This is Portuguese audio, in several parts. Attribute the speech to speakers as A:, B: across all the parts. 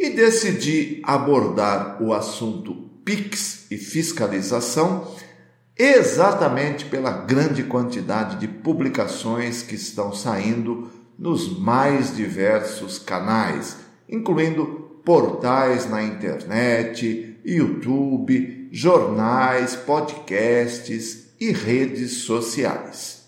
A: e decidi abordar o assunto PIX e fiscalização exatamente pela grande quantidade de publicações que estão saindo nos mais diversos canais, incluindo portais na internet, YouTube, jornais, podcasts e redes sociais.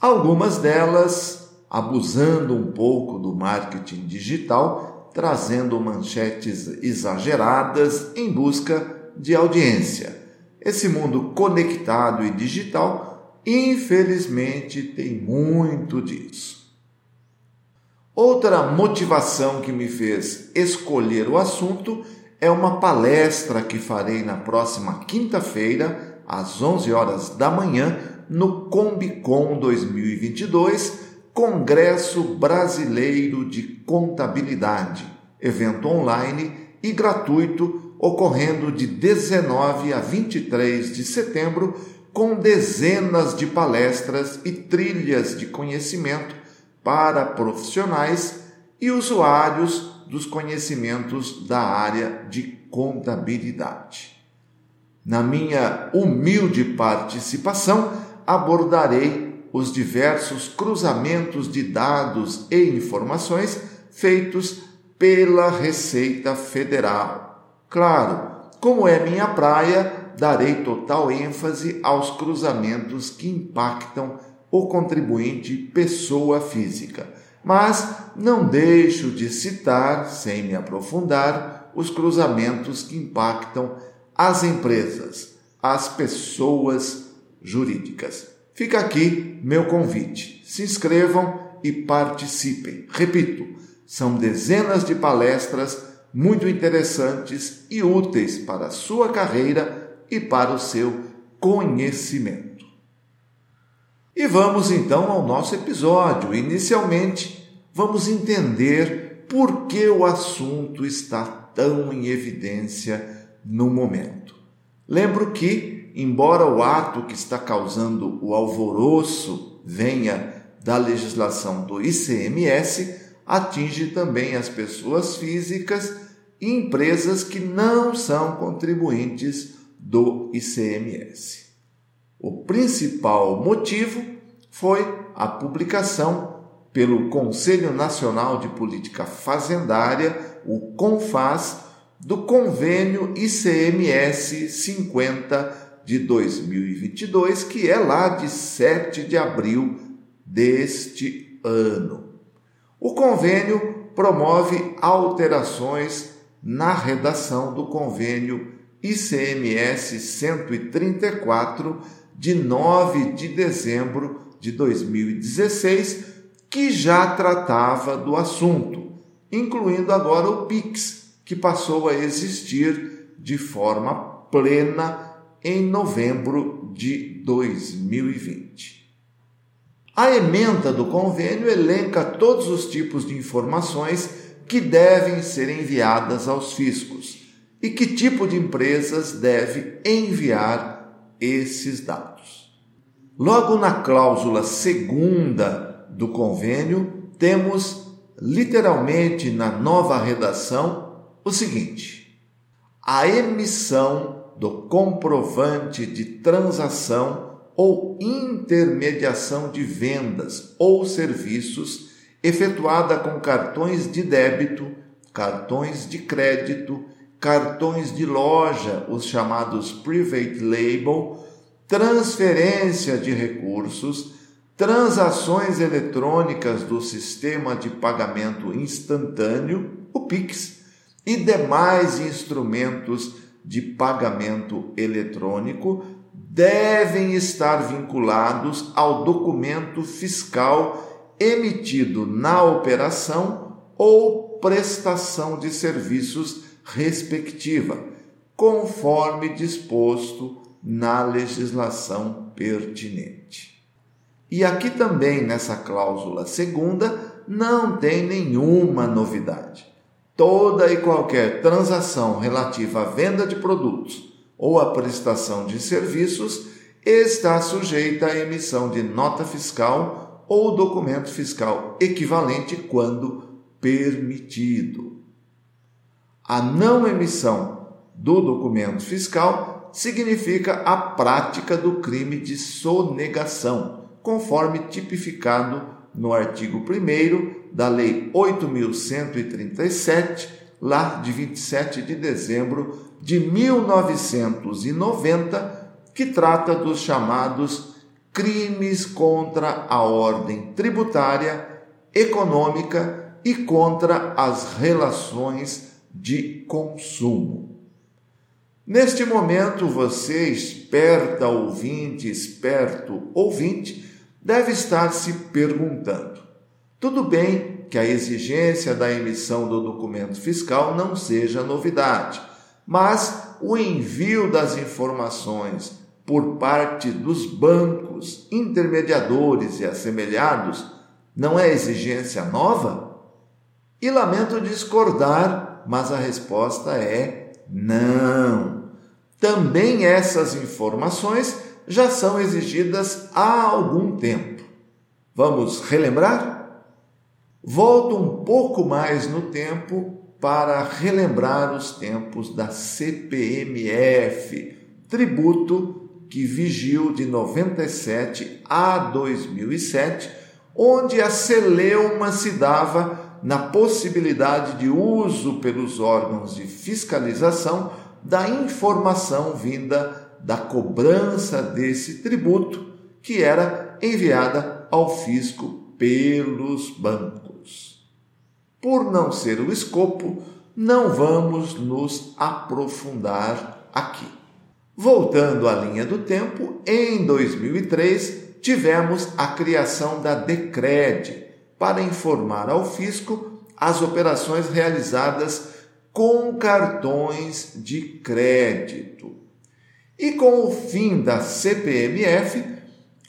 A: Algumas delas abusando um pouco do marketing digital trazendo manchetes exageradas em busca de audiência. Esse mundo conectado e digital, infelizmente, tem muito disso. Outra motivação que me fez escolher o assunto é uma palestra que farei na próxima quinta-feira, às 11 horas da manhã, no Combicon 2022 Congresso Brasileiro de Contabilidade, evento online e gratuito ocorrendo de 19 a 23 de setembro, com dezenas de palestras e trilhas de conhecimento para profissionais e usuários dos conhecimentos da área de contabilidade. Na minha humilde participação, abordarei os diversos cruzamentos de dados e informações feitos pela Receita Federal. Claro, como é minha praia, darei total ênfase aos cruzamentos que impactam o contribuinte pessoa física, mas não deixo de citar, sem me aprofundar, os cruzamentos que impactam as empresas, as pessoas jurídicas. Fica aqui meu convite. Se inscrevam e participem. Repito, são dezenas de palestras muito interessantes e úteis para a sua carreira e para o seu conhecimento. E vamos então ao nosso episódio. Inicialmente, vamos entender por que o assunto está tão em evidência no momento. Lembro que embora o ato que está causando o alvoroço venha da legislação do ICMS, atinge também as pessoas físicas e empresas que não são contribuintes do ICMS. O principal motivo foi a publicação pelo Conselho Nacional de Política Fazendária, o CONFAS, do convênio ICMS 50 de 2022, que é lá de 7 de abril deste ano. O convênio promove alterações na redação do convênio ICMS 134 de 9 de dezembro de 2016, que já tratava do assunto, incluindo agora o PIX, que passou a existir de forma plena em novembro de 2020. A emenda do convênio elenca todos os tipos de informações que devem ser enviadas aos fiscos e que tipo de empresas deve enviar esses dados. Logo na cláusula segunda do convênio, temos literalmente na nova redação o seguinte: a emissão do comprovante de transação ou intermediação de vendas ou serviços efetuada com cartões de débito, cartões de crédito, cartões de loja, os chamados private label, transferência de recursos, transações eletrônicas do sistema de pagamento instantâneo, o Pix, e demais instrumentos de pagamento eletrônico devem estar vinculados ao documento fiscal emitido na operação ou prestação de serviços respectiva, conforme disposto na legislação pertinente. E aqui também, nessa cláusula segunda, não tem nenhuma novidade. Toda e qualquer transação relativa à venda de produtos ou à prestação de serviços está sujeita à emissão de nota fiscal ou documento fiscal equivalente quando permitido. A não emissão do documento fiscal significa a prática do crime de sonegação, conforme tipificado no artigo 1 da Lei 8.137, lá de 27 de dezembro de 1990, que trata dos chamados crimes contra a ordem tributária, econômica e contra as relações de consumo. Neste momento, você, esperta ouvinte, esperto ouvinte, deve estar se perguntando: tudo bem que a exigência da emissão do documento fiscal não seja novidade, mas o envio das informações por parte dos bancos, intermediadores e assemelhados não é exigência nova? E lamento discordar, mas a resposta é não. Também essas informações já são exigidas há algum tempo. Vamos relembrar? Volto um pouco mais no tempo para relembrar os tempos da CPMF, tributo que vigiu de 97 a 2007, onde a celeuma se dava na possibilidade de uso pelos órgãos de fiscalização da informação vinda da cobrança desse tributo que era enviada ao fisco pelos bancos. Por não ser o escopo, não vamos nos aprofundar aqui. Voltando à linha do tempo, em 2003 tivemos a criação da Decred para informar ao fisco as operações realizadas com cartões de crédito. E com o fim da CPMF,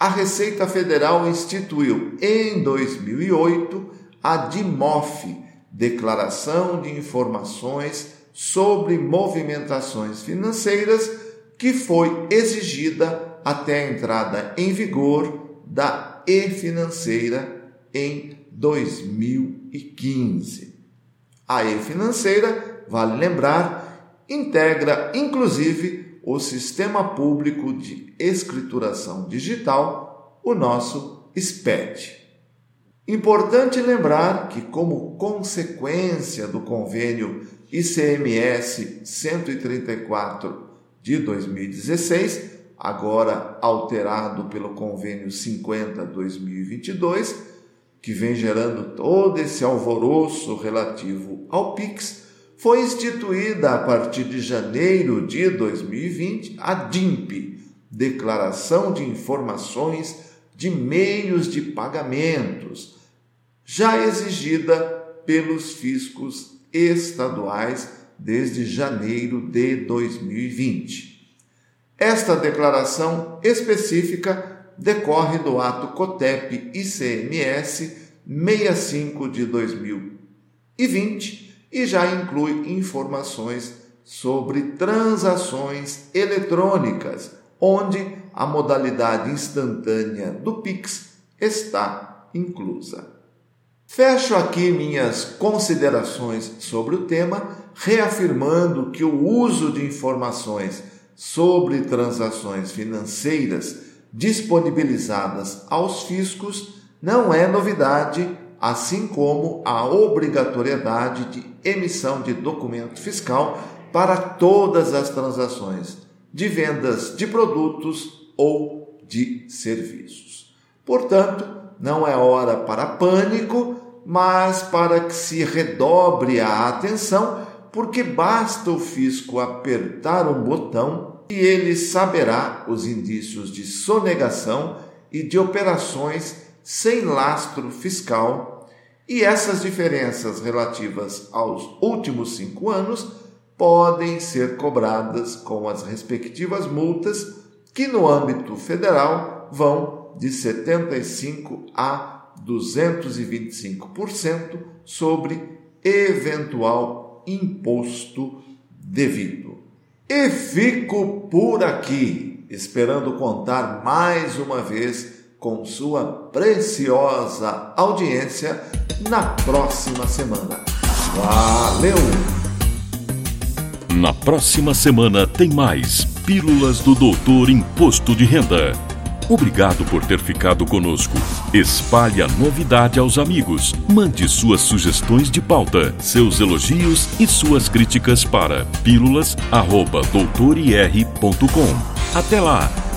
A: a Receita Federal instituiu em 2008 a DIMOF, Declaração de Informações sobre Movimentações Financeiras, que foi exigida até a entrada em vigor da e-financeira em 2015. A e-financeira, vale lembrar, integra inclusive o Sistema Público de Escrituração Digital, o nosso SPED. Importante lembrar que, como consequência do convênio ICMS 134 de 2016, agora alterado pelo convênio 50-2022, que vem gerando todo esse alvoroço relativo ao PIX, foi instituída a partir de janeiro de 2020 a DIMP, Declaração de Informações de Meios de Pagamentos, já exigida pelos fiscos estaduais desde janeiro de 2020. Esta declaração específica decorre do ato COTEP ICMS 65 de 2020 e já inclui informações sobre transações eletrônicas, onde a modalidade instantânea do Pix está inclusa. Fecho aqui minhas considerações sobre o tema, reafirmando que o uso de informações sobre transações financeiras disponibilizadas aos fiscos não é novidade assim como a obrigatoriedade de emissão de documento fiscal para todas as transações de vendas de produtos ou de serviços. Portanto, não é hora para pânico, mas para que se redobre a atenção, porque basta o fisco apertar um botão e ele saberá os indícios de sonegação e de operações sem lastro fiscal, e essas diferenças relativas aos últimos cinco anos podem ser cobradas com as respectivas multas, que no âmbito federal vão de 75 a 225% sobre eventual imposto devido. E fico por aqui, esperando contar mais uma vez com sua preciosa audiência na próxima semana. Valeu!
B: Na próxima semana tem mais Pílulas do Doutor Imposto de Renda. Obrigado por ter ficado conosco. Espalhe a novidade aos amigos. Mande suas sugestões de pauta, seus elogios e suas críticas para pílulas.doutorir.com. Até lá!